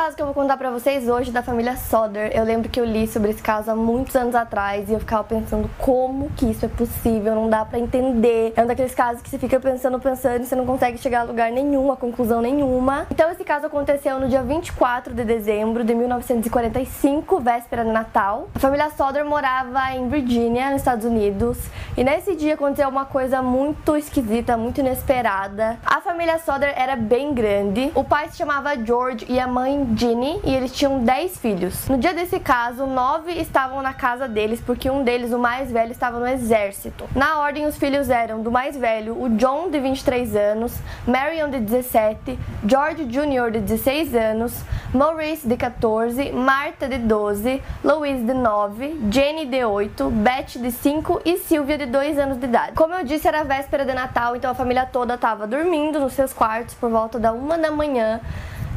Caso que eu vou contar pra vocês hoje da família Soder, eu lembro que eu li sobre esse caso há muitos anos atrás e eu ficava pensando como que isso é possível, não dá pra entender. É um daqueles casos que você fica pensando, pensando e você não consegue chegar a lugar nenhum, a conclusão nenhuma. Então esse caso aconteceu no dia 24 de dezembro de 1945, véspera de Natal. A família Soder morava em Virgínia, nos Estados Unidos, e nesse dia aconteceu uma coisa muito esquisita, muito inesperada. A família Soder era bem grande. O pai se chamava George e a mãe Ginny e eles tinham 10 filhos. No dia desse caso, nove estavam na casa deles porque um deles, o mais velho, estava no exército. Na ordem, os filhos eram do mais velho, o John, de 23 anos, Marion, de 17, George Jr., de 16 anos, Maurice, de 14, Martha, de 12, Louise, de 9, Jenny, de 8, Beth, de 5 e Sylvia, de 2 anos de idade. Como eu disse, era véspera de Natal, então a família toda estava dormindo nos seus quartos por volta da uma da manhã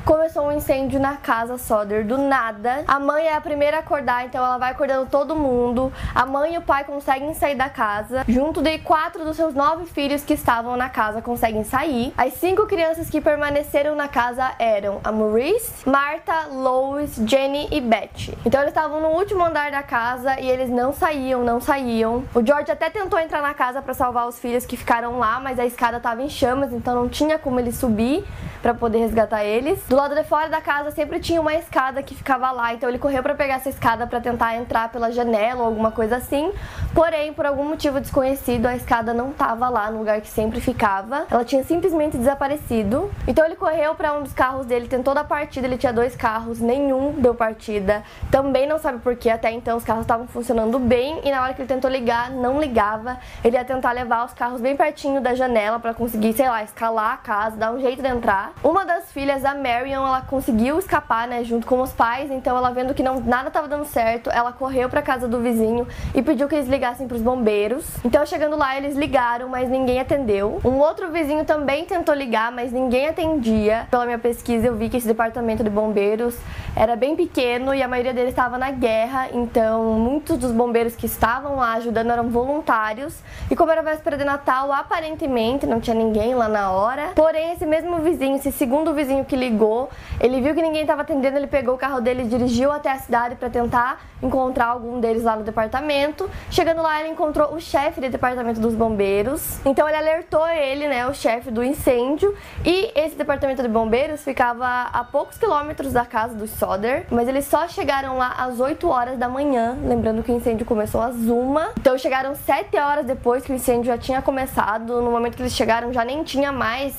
começou um incêndio na casa Soder do nada. A mãe é a primeira a acordar, então ela vai acordando todo mundo. A mãe e o pai conseguem sair da casa. Junto de quatro dos seus nove filhos que estavam na casa conseguem sair. As cinco crianças que permaneceram na casa eram a Maurice, Marta, Lois, Jenny e Beth. Então eles estavam no último andar da casa e eles não saíam, não saíam. O George até tentou entrar na casa para salvar os filhos que ficaram lá, mas a escada estava em chamas, então não tinha como ele subir para poder resgatar eles. Do lado de fora da casa sempre tinha uma escada que ficava lá, então ele correu para pegar essa escada para tentar entrar pela janela ou alguma coisa assim. Porém, por algum motivo desconhecido, a escada não estava lá no lugar que sempre ficava. Ela tinha simplesmente desaparecido. Então ele correu para um dos carros dele, tentou dar partida, ele tinha dois carros, nenhum deu partida. Também não sabe por que até então os carros estavam funcionando bem e na hora que ele tentou ligar, não ligava. Ele ia tentar levar os carros bem pertinho da janela para conseguir, sei lá, escalar a casa, dar um jeito de entrar. Uma das filhas, a Marion, ela conseguiu escapar, né, junto com os pais. Então, ela vendo que não, nada estava dando certo, ela correu para casa do vizinho e pediu que eles ligassem para os bombeiros. Então, chegando lá, eles ligaram, mas ninguém atendeu. Um outro vizinho também tentou ligar, mas ninguém atendia. Pela minha pesquisa, eu vi que esse departamento de bombeiros era bem pequeno e a maioria deles estava na guerra. Então, muitos dos bombeiros que estavam lá ajudando eram voluntários. E como era véspera de Natal, aparentemente não tinha ninguém lá na hora. Porém, esse mesmo vizinho, esse segundo vizinho que ligou, ele viu que ninguém estava atendendo, ele pegou o carro dele e dirigiu até a cidade para tentar encontrar algum deles lá no departamento. Chegando lá, ele encontrou o chefe do departamento dos bombeiros. Então ele alertou ele, né, o chefe do incêndio. E esse departamento de bombeiros ficava a poucos quilômetros da casa do Soder, mas eles só chegaram lá às 8 horas da manhã, lembrando que o incêndio começou às 1. Então chegaram 7 horas depois que o incêndio já tinha começado. No momento que eles chegaram, já nem tinha mais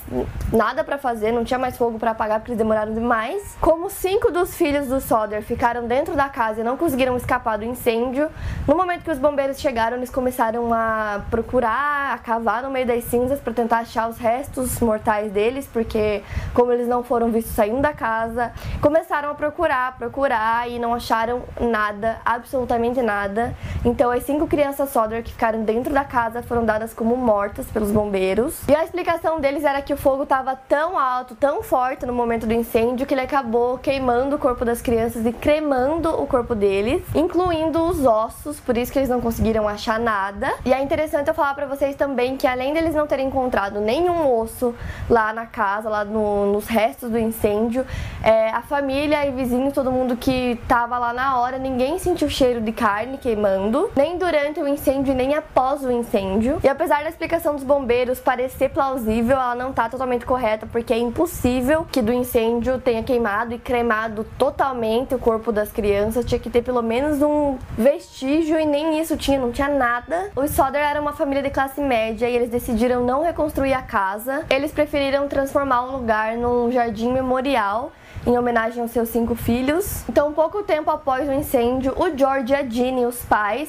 nada para fazer, não tinha mais fogo para apagar porque eles demoraram demais. Como cinco dos filhos do Soder ficaram dentro da casa e não conseguiram escapar do incêndio, no momento que os bombeiros chegaram, eles começaram a procurar, a cavar no meio das cinzas para tentar achar os restos mortais deles, porque como eles não foram vistos saindo da casa, começaram a procurar, procurar e não acharam nada, absolutamente nada. Então as cinco crianças Soder que ficaram dentro da casa foram dadas como mortas pelos bombeiros. E a explicação deles era que o fogo estava tão alto, tão forte no momento do incêndio que ele acabou queimando o corpo das crianças e cremando o corpo deles, incluindo os ossos, por isso que eles não conseguiram achar nada. E é interessante eu falar para vocês também que além deles não terem encontrado nenhum osso lá na casa, lá no, nos restos do incêndio, é, a família e vizinhos, todo mundo que tava lá na hora, ninguém sentiu cheiro de carne queimando, nem durante o incêndio, nem após o incêndio. E apesar da explicação dos bombeiros parecer plausível, ela não tá totalmente correta, porque é impossível que do incêndio tenha queimado e cremado totalmente o corpo das crianças, tinha que ter pelo menos um vestígio e nem isso tinha, não tinha nada. Os Soder era uma família de classe média e eles decidiram não reconstruir a casa. Eles preferiram transformar o lugar num jardim memorial em homenagem aos seus cinco filhos. Então, pouco tempo após o incêndio, o George e a Ginny, os pais,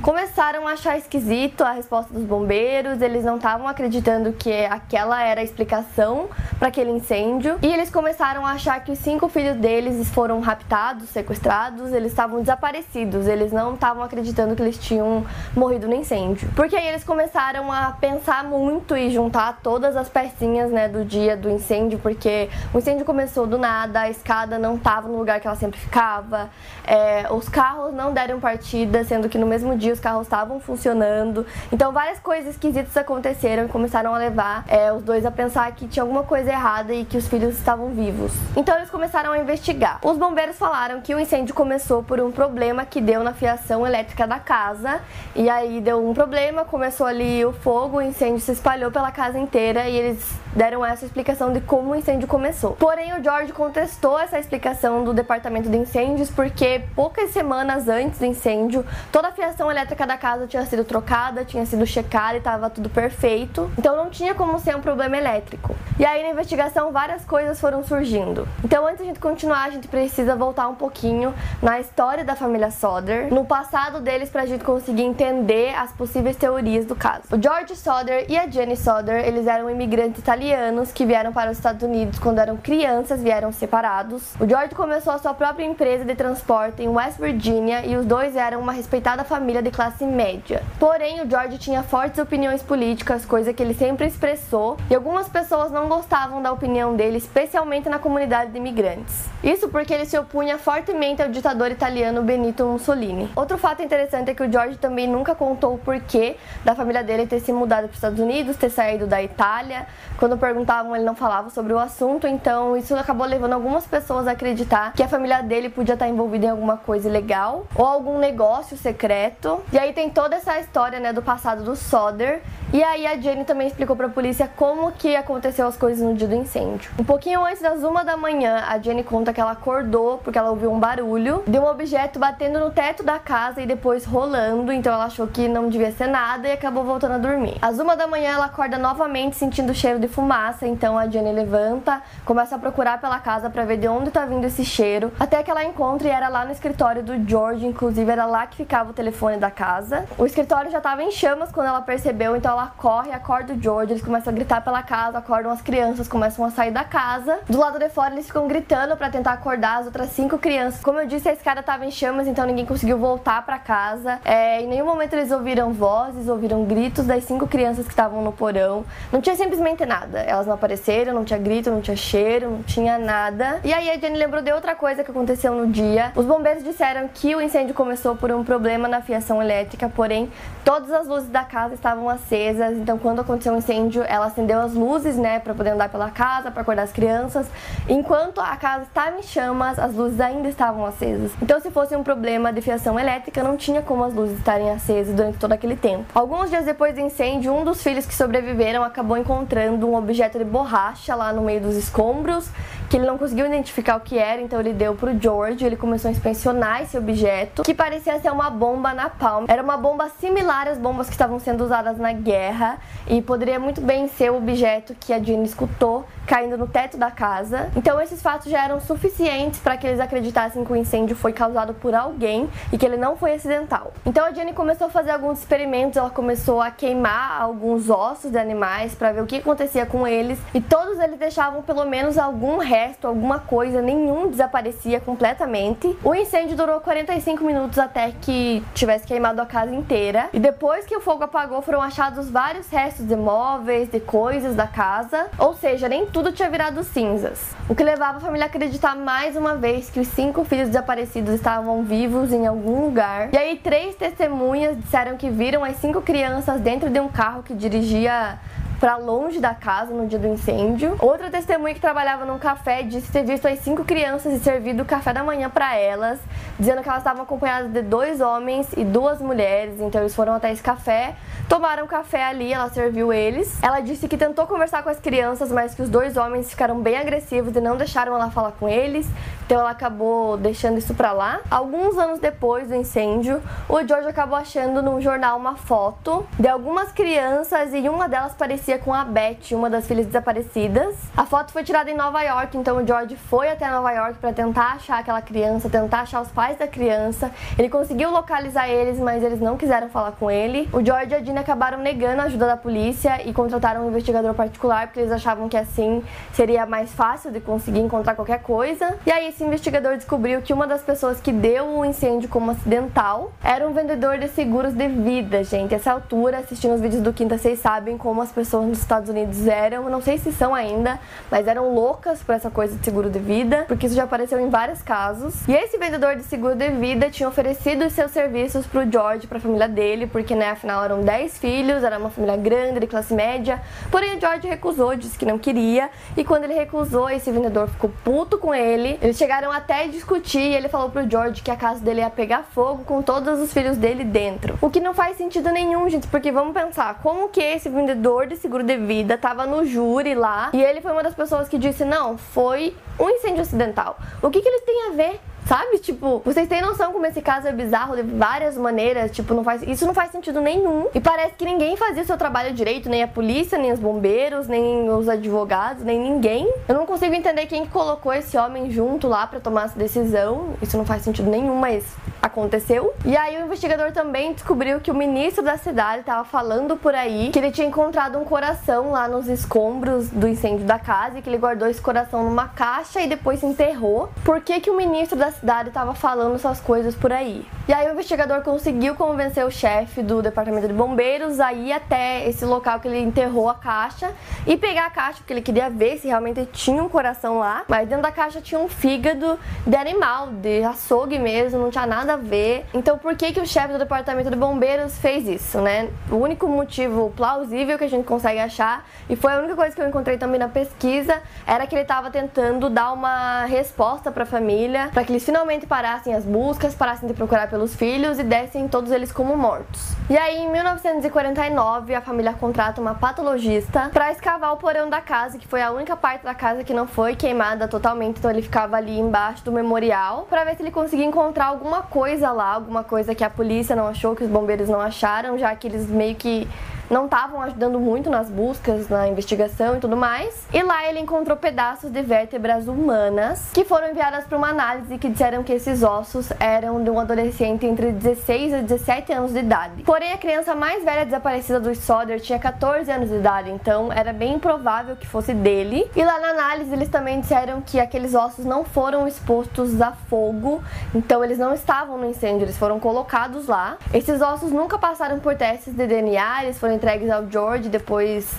começaram a achar esquisito a resposta dos bombeiros, eles não estavam acreditando que aquela era a explicação para aquele incêndio e eles começaram a achar que os cinco filhos deles foram raptados, sequestrados, eles estavam desaparecidos, eles não estavam acreditando que eles tinham morrido no incêndio. Porque aí eles começaram a pensar muito e juntar todas as pecinhas, né, do dia do incêndio, porque o incêndio começou do nada, a escada não estava no lugar que ela sempre ficava, é, os carros não deram partida, sendo que no mesmo dia os carros estavam funcionando. Então várias coisas esquisitas aconteceram e começaram a levar é, os dois a pensar que tinha alguma coisa errada e que os filhos estavam vivos. Então eles começaram a investigar. Os bombeiros falaram que o incêndio começou por um problema que deu na fiação elétrica da casa e aí deu um problema, começou ali o fogo, o incêndio se espalhou pela casa inteira e eles deram essa explicação de como o incêndio começou. Porém, o George contestou essa explicação do departamento de incêndios porque poucas semanas antes do incêndio, toda a fiação elétrica da casa tinha sido trocada, tinha sido checada e estava tudo perfeito. Então não tinha como ser um problema elétrico. E aí na investigação várias coisas foram surgindo. Então antes de a gente continuar, a gente precisa voltar um pouquinho na história da família Soder, no passado deles pra gente conseguir entender as possíveis teorias do caso. O George Soder e a Jenny Soder, eles eram imigrantes italianos que vieram para os Estados Unidos quando eram crianças, vieram separados. O George começou a sua própria empresa de transporte em West Virginia e os dois eram uma respeitada família de classe média. Porém, o George tinha fortes opiniões políticas, coisa que ele sempre expressou, e algumas pessoas não gostavam da opinião dele, especialmente na comunidade de imigrantes. Isso porque ele se opunha fortemente ao ditador italiano Benito Mussolini. Outro fato interessante é que o George também nunca contou o porquê da família dele ter se mudado para os Estados Unidos, ter saído da Itália. Quando perguntavam, ele não falava sobre o assunto, então isso acabou levando algumas pessoas a acreditar que a família dele podia estar envolvida em alguma coisa ilegal ou algum negócio secreto. E aí tem toda essa história, né, do passado do Soder. E aí a Jenny também explicou para a polícia como que aconteceu as coisas no dia do incêndio. Um pouquinho antes das uma da manhã, a Jenny conta que ela acordou porque ela ouviu um barulho de um objeto batendo no teto da casa e depois rolando, então ela achou que não devia ser nada e acabou voltando a dormir. Às uma da manhã ela acorda novamente sentindo cheiro de fumaça, então a Jenny levanta, começa a procurar pela casa para ver de onde tá vindo esse cheiro, até que ela encontra e era lá no escritório do George, inclusive era lá que ficava o telefone da casa. O escritório já tava em chamas quando ela percebeu, então ela corre, acorda o George, eles começam a gritar pela casa, acordam as crianças, começam a sair da casa. Do lado de fora eles ficam gritando para tentar acordar as outras cinco crianças. Como eu disse, a escada tava em chamas, então ninguém conseguiu voltar para casa. É, em nenhum momento eles ouviram vozes, ouviram gritos das cinco crianças que estavam no porão. Não tinha simplesmente nada. Elas não apareceram, não tinha grito, não tinha cheiro, não tinha nada. E aí a Jenny lembrou de outra coisa que aconteceu no dia. Os bombeiros disseram que o incêndio começou por um problema na fiação elétrica, porém todas as luzes da casa estavam acesas. Então quando aconteceu o incêndio, ela acendeu as luzes, né, para poder andar pela casa, para acordar as crianças. Enquanto a casa estava em chamas, as luzes ainda estavam acesas. Então se fosse um problema de fiação elétrica, não tinha como as luzes estarem acesas durante todo aquele tempo. Alguns dias depois do incêndio, um dos filhos que sobreviveram acabou encontrando um objeto de borracha lá no meio dos escombros, que ele não conseguiu identificar o que era, então ele deu pro George, ele começou a inspecionar esse objeto, que parecia ser uma bomba na palma. Era uma bomba similar às bombas que estavam sendo usadas na guerra e poderia muito bem ser o objeto que a Jenny escutou caindo no teto da casa. Então esses fatos já eram suficientes para que eles acreditassem que o incêndio foi causado por alguém e que ele não foi acidental. Então a Jenny começou a fazer alguns experimentos, ela começou a queimar alguns ossos de animais para ver o que acontecia com eles e todos eles deixavam pelo menos algum resto, alguma coisa, nenhum desaparecia completamente. O incêndio durou 45 minutos até que tivesse queimado a casa inteira e depois que o fogo apagou foram achados vários restos de móveis, de coisas da casa, ou seja, nem tudo tinha virado cinzas. O que levava a família a acreditar mais uma vez que os cinco filhos desaparecidos estavam vivos em algum lugar. E aí, três testemunhas disseram que viram as cinco crianças dentro de um carro que dirigia para longe da casa no dia do incêndio. Outra testemunha que trabalhava num café disse ter visto as cinco crianças e servido o café da manhã para elas, dizendo que elas estavam acompanhadas de dois homens e duas mulheres. Então eles foram até esse café, tomaram café ali, ela serviu eles. Ela disse que tentou conversar com as crianças, mas que os dois homens ficaram bem agressivos e não deixaram ela falar com eles, Então ela acabou deixando isso pra lá. Alguns anos depois do incêndio, o George acabou achando num jornal uma foto de algumas crianças e uma delas parecia com a Beth, uma das filhas desaparecidas. A foto foi tirada em Nova York, então o George foi até Nova York para tentar achar aquela criança, tentar achar os pais da criança. Ele conseguiu localizar eles, mas eles não quiseram falar com ele. O George e a Dina acabaram negando a ajuda da polícia e contrataram um investigador particular porque eles achavam que assim seria mais fácil de conseguir encontrar qualquer coisa. E aí esse investigador descobriu que uma das pessoas que deu o incêndio como acidental era um vendedor de seguros de vida, gente. Essa altura, assistindo os vídeos do Quinta, vocês sabem como as pessoas nos Estados Unidos eram, não sei se são ainda, mas eram loucas por essa coisa de seguro de vida, porque isso já apareceu em vários casos. E esse vendedor de seguro de vida tinha oferecido seus serviços pro George, pra família dele, porque né, afinal eram 10 filhos, era uma família grande, de classe média. Porém, o George recusou, disse que não queria, e quando ele recusou, esse vendedor ficou puto com ele. Eles chegaram até a discutir e ele falou pro George que a casa dele ia pegar fogo com todos os filhos dele dentro. O que não faz sentido nenhum, gente, porque vamos pensar, como que esse vendedor de seguro de vida tava no júri lá e ele foi uma das pessoas que disse: não, foi um incêndio acidental. O que, que eles têm a ver? Sabe? Tipo, vocês têm noção como esse caso é bizarro de várias maneiras, tipo, não faz, isso não faz sentido nenhum. E parece que ninguém fazia o seu trabalho direito, nem a polícia, nem os bombeiros, nem os advogados, nem ninguém. Eu não consigo entender quem colocou esse homem junto lá para tomar essa decisão. Isso não faz sentido nenhum, mas aconteceu. E aí o investigador também descobriu que o ministro da cidade estava falando por aí que ele tinha encontrado um coração lá nos escombros do incêndio da casa e que ele guardou esse coração numa caixa e depois enterrou. Por que, que o ministro da cidade estava falando essas coisas por aí? E aí o investigador conseguiu convencer o chefe do departamento de bombeiros a ir até esse local que ele enterrou a caixa e pegar a caixa, porque ele queria ver se realmente tinha um coração lá. Mas dentro da caixa tinha um fígado de animal, de açougue mesmo, não tinha nada a ver. Então por que, que o chefe do departamento de bombeiros fez isso, né? O único motivo plausível que a gente consegue achar, e foi a única coisa que eu encontrei também na pesquisa, era que ele estava tentando dar uma resposta para a família, para que eles finalmente parassem as buscas, parassem de procurar pelos filhos e dessem todos eles como mortos. E aí, em 1949, a família contrata uma patologista para escavar o porão da casa, que foi a única parte da casa que não foi queimada totalmente, então ele ficava ali embaixo do memorial, para ver se ele conseguia encontrar alguma coisa lá, alguma coisa que a polícia não achou, que os bombeiros não acharam, já que eles meio que não estavam ajudando muito nas buscas, na investigação e tudo mais. E lá ele encontrou pedaços de vértebras humanas que foram enviadas para uma análise que disseram que esses ossos eram de um adolescente entre 16 e 17 anos de idade. Porém, a criança mais velha desaparecida do Soder tinha 14 anos de idade, então era bem improvável que fosse dele. E lá na análise eles também disseram que aqueles ossos não foram expostos a fogo, então eles não estavam no incêndio, eles foram colocados lá. Esses ossos nunca passaram por testes de DNA, eles foram entregues ao George, depois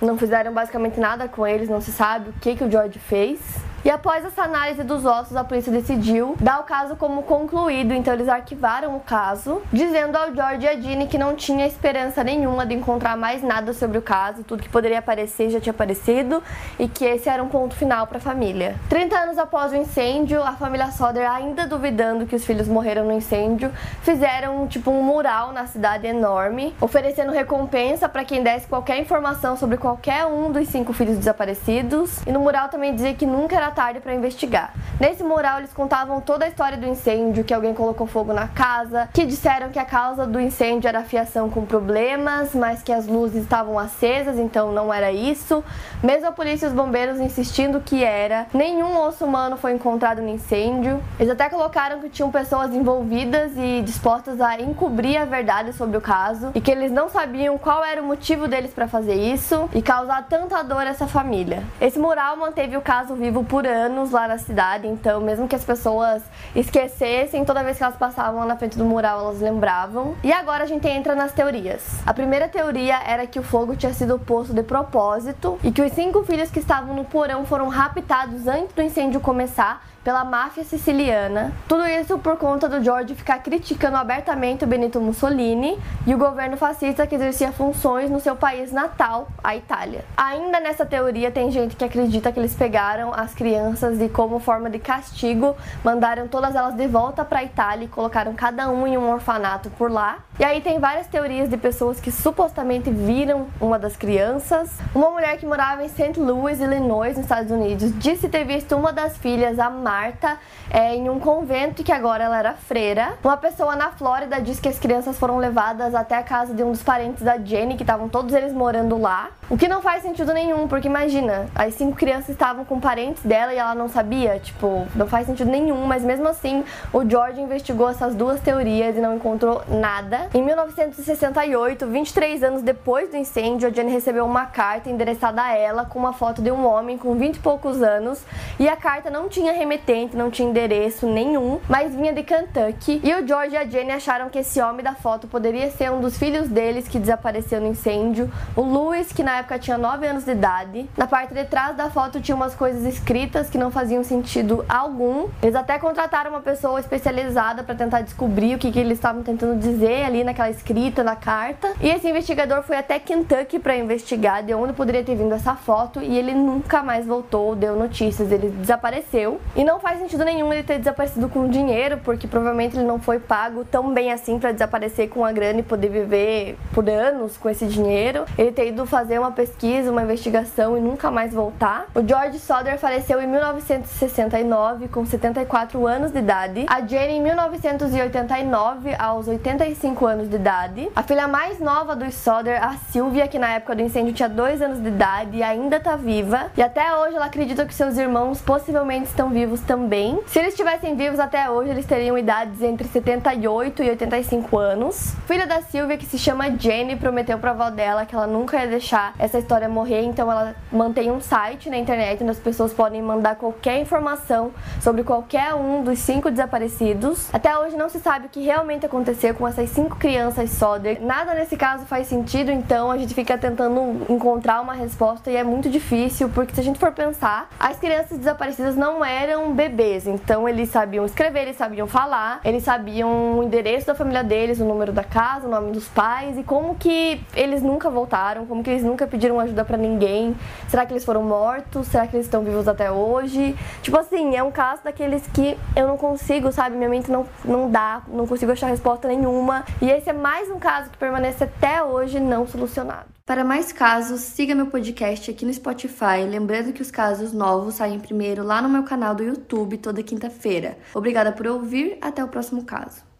não fizeram basicamente nada com eles, não se sabe o que, que o George fez. E após essa análise dos ossos, a polícia decidiu dar o caso como concluído, então eles arquivaram o caso, dizendo ao George e a Jeannie que não tinha esperança nenhuma de encontrar mais nada sobre o caso, tudo que poderia aparecer já tinha aparecido e que esse era um ponto final para a família. 30 anos após o incêndio, a família Soder, ainda duvidando que os filhos morreram no incêndio, fizeram tipo um mural na cidade enorme, oferecendo recompensa para quem desse qualquer informação sobre qualquer um dos cinco filhos desaparecidos. E no mural também dizia que nunca era tarde para investigar. Nesse mural eles contavam toda a história do incêndio, que alguém colocou fogo na casa, que disseram que a causa do incêndio era a fiação com problemas, mas que as luzes estavam acesas, então não era isso. Mesmo a polícia e os bombeiros insistindo que era, nenhum osso humano foi encontrado no incêndio. Eles até colocaram que tinham pessoas envolvidas e dispostas a encobrir a verdade sobre o caso e que eles não sabiam qual era o motivo deles para fazer isso e causar tanta dor a essa família. Esse mural manteve o caso vivo por anos lá na cidade, então mesmo que as pessoas esquecessem, toda vez que elas passavam na frente do mural, elas lembravam. E agora a gente entra nas teorias. A primeira teoria era que o fogo tinha sido posto de propósito e que os cinco filhos que estavam no porão foram raptados antes do incêndio começar pela máfia siciliana. Tudo isso por conta do George ficar criticando abertamente o Benito Mussolini e o governo fascista que exercia funções no seu país natal, a Itália. Ainda nessa teoria tem gente que acredita que eles pegaram as crianças e como forma de castigo mandaram todas elas de volta para a Itália e colocaram cada um em um orfanato por lá. E aí tem várias teorias de pessoas que supostamente viram uma das crianças. Uma mulher que morava em St. Louis, Illinois, nos Estados Unidos, disse ter visto uma das filhas, a Marta é, em um convento que agora ela era freira. Uma pessoa na Flórida diz que as crianças foram levadas até a casa de um dos parentes da Jenny, que estavam todos eles morando lá. O que não faz sentido nenhum, porque imagina, as cinco crianças estavam com parentes dela e ela não sabia. Tipo, não faz sentido nenhum, mas mesmo assim o George investigou essas duas teorias e não encontrou nada. Em 1968, 23 anos depois do incêndio, a Jenny recebeu uma carta endereçada a ela com uma foto de um homem com 20 e poucos anos e a carta não tinha remetente, não tinha endereço nenhum, mas vinha de Kentucky. E o George e a Jenny acharam que esse homem da foto poderia ser um dos filhos deles que desapareceu no incêndio, o Louis, que na época tinha 9 anos de idade. Na parte de trás da foto tinha umas coisas escritas que não faziam sentido algum. Eles até contrataram uma pessoa especializada para tentar descobrir o que, que eles estavam tentando dizer ali naquela escrita, na carta. E esse investigador foi até Kentucky para investigar de onde poderia ter vindo essa foto e ele nunca mais voltou, deu notícias, ele desapareceu. E não faz sentido nenhum ele ter desaparecido com dinheiro, porque provavelmente ele não foi pago tão bem assim para desaparecer com a grana e poder viver por anos com esse dinheiro. Ele ter ido fazer uma pesquisa, uma investigação e nunca mais voltar. O George Soder faleceu em 1969 com 74 anos de idade. A Jenny em 1989 aos 85 anos de idade. A filha mais nova dos Soder, a Sylvia, que na época do incêndio tinha 2 anos de idade e ainda tá viva. E até hoje ela acredita que seus irmãos possivelmente estão vivos também. Se eles estivessem vivos até hoje, eles teriam idades entre 78 e 85 anos. Filha da Sylvia, que se chama Jenny, prometeu pra avó dela que ela nunca ia deixar essa história morrer, então ela mantém um site na internet onde as pessoas podem mandar qualquer informação sobre qualquer um dos cinco desaparecidos. Até hoje não se sabe o que realmente aconteceu com essas cinco crianças Soder. Nada nesse caso faz sentido, então a gente fica tentando encontrar uma resposta e é muito difícil, porque se a gente for pensar, as crianças desaparecidas não eram bebês, então eles sabiam escrever, eles sabiam falar, eles sabiam o endereço da família deles, o número da casa, o nome dos pais e como que eles nunca voltaram, como que eles nunca pediram ajuda para ninguém. Será que eles foram mortos? Será que eles estão vivos até hoje? Tipo assim, é um caso daqueles que eu não consigo, sabe? Minha mente não, não dá, não consigo achar resposta nenhuma. E esse é mais um caso que permanece até hoje não solucionado. Para mais casos, siga meu podcast aqui no Spotify. Lembrando que os casos novos saem primeiro lá no meu canal do YouTube toda quinta-feira. Obrigada por ouvir, até o próximo caso.